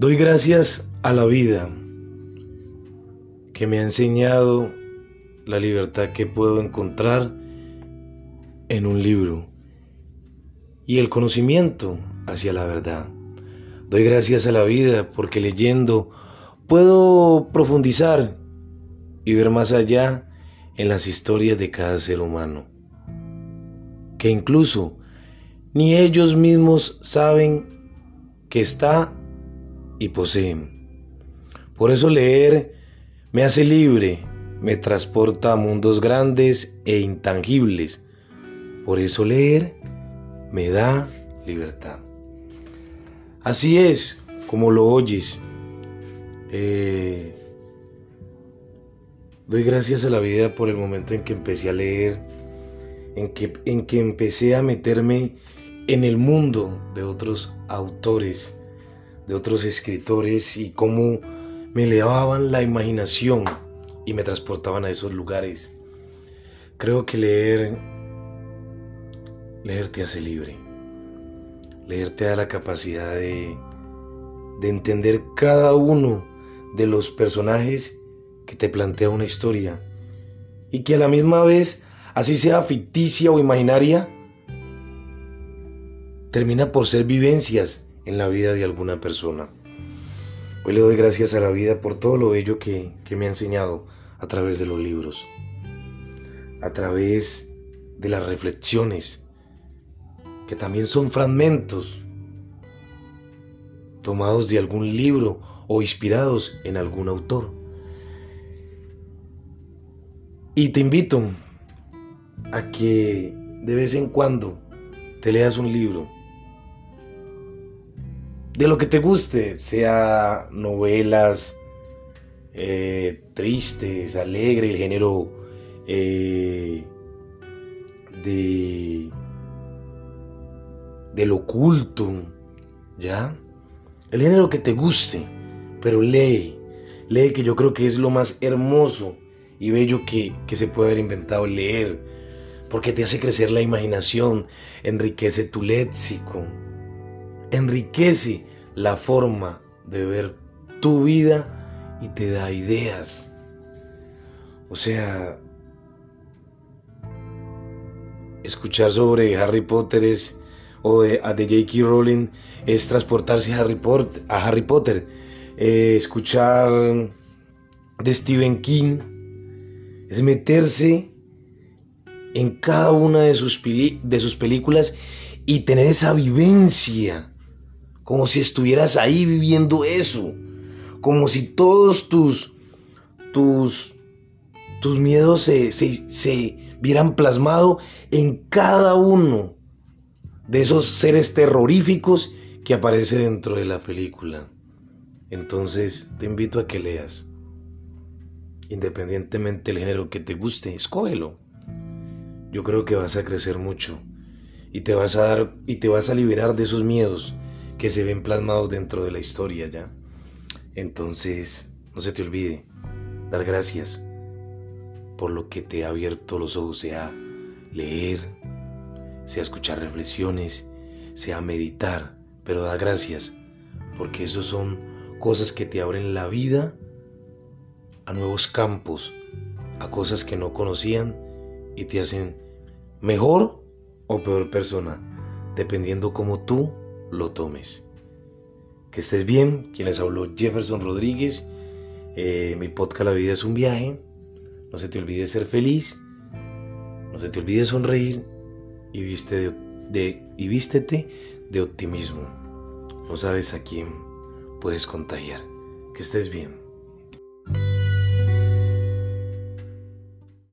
Doy gracias a la vida que me ha enseñado la libertad que puedo encontrar en un libro y el conocimiento hacia la verdad. Doy gracias a la vida porque leyendo puedo profundizar y ver más allá en las historias de cada ser humano, que incluso ni ellos mismos saben que está y poseen. Por eso leer me hace libre, me transporta a mundos grandes e intangibles. Por eso leer me da libertad. Así es como lo oyes. Eh, doy gracias a la vida por el momento en que empecé a leer, en que, en que empecé a meterme en el mundo de otros autores de otros escritores y cómo me elevaban la imaginación y me transportaban a esos lugares. Creo que leer, leer te hace libre. Leer te da la capacidad de, de entender cada uno de los personajes que te plantea una historia y que a la misma vez, así sea ficticia o imaginaria, termina por ser vivencias en la vida de alguna persona. Hoy le doy gracias a la vida por todo lo bello que, me ha enseñado a través de los libros, a través de las reflexiones, que también son fragmentos tomados de algún libro o inspirados en algún autor. Y te invito a que de vez en cuando te leas un libro de lo que te guste, sea novelas eh, tristes, alegres, el género eh, de del oculto, ¿ya? El género que te guste, pero lee, lee que yo creo que es lo más hermoso y bello que, que se puede haber inventado leer, porque te hace crecer la imaginación, enriquece tu léxico, enriquece la forma de ver tu vida y te da ideas. O sea, escuchar sobre Harry Potter es, o de, de J.K. Rowling es transportarse a Harry Potter. A Harry Potter. Eh, escuchar de Stephen King es meterse en cada una de sus, de sus películas y tener esa vivencia como si estuvieras ahí viviendo eso, como si todos tus, tus, tus miedos se, se vieran plasmado en cada uno de esos seres terroríficos que aparece dentro de la película. Entonces te invito a que leas. Independientemente del género que te guste, escógelo. Yo creo que vas a crecer mucho y te vas a dar y te vas a liberar de esos miedos que se ven plasmados dentro de la historia ya. Entonces, no se te olvide dar gracias por lo que te ha abierto los ojos, sea leer, sea escuchar reflexiones, sea meditar, pero da gracias, porque eso son cosas que te abren la vida a nuevos campos, a cosas que no conocían y te hacen mejor o peor persona, dependiendo como tú lo tomes. Que estés bien, quien les habló Jefferson Rodríguez. Eh, mi podcast La vida es un viaje. No se te olvide ser feliz. No se te olvide sonreír. Y, viste de, y vístete de optimismo. No sabes a quién puedes contagiar. Que estés bien.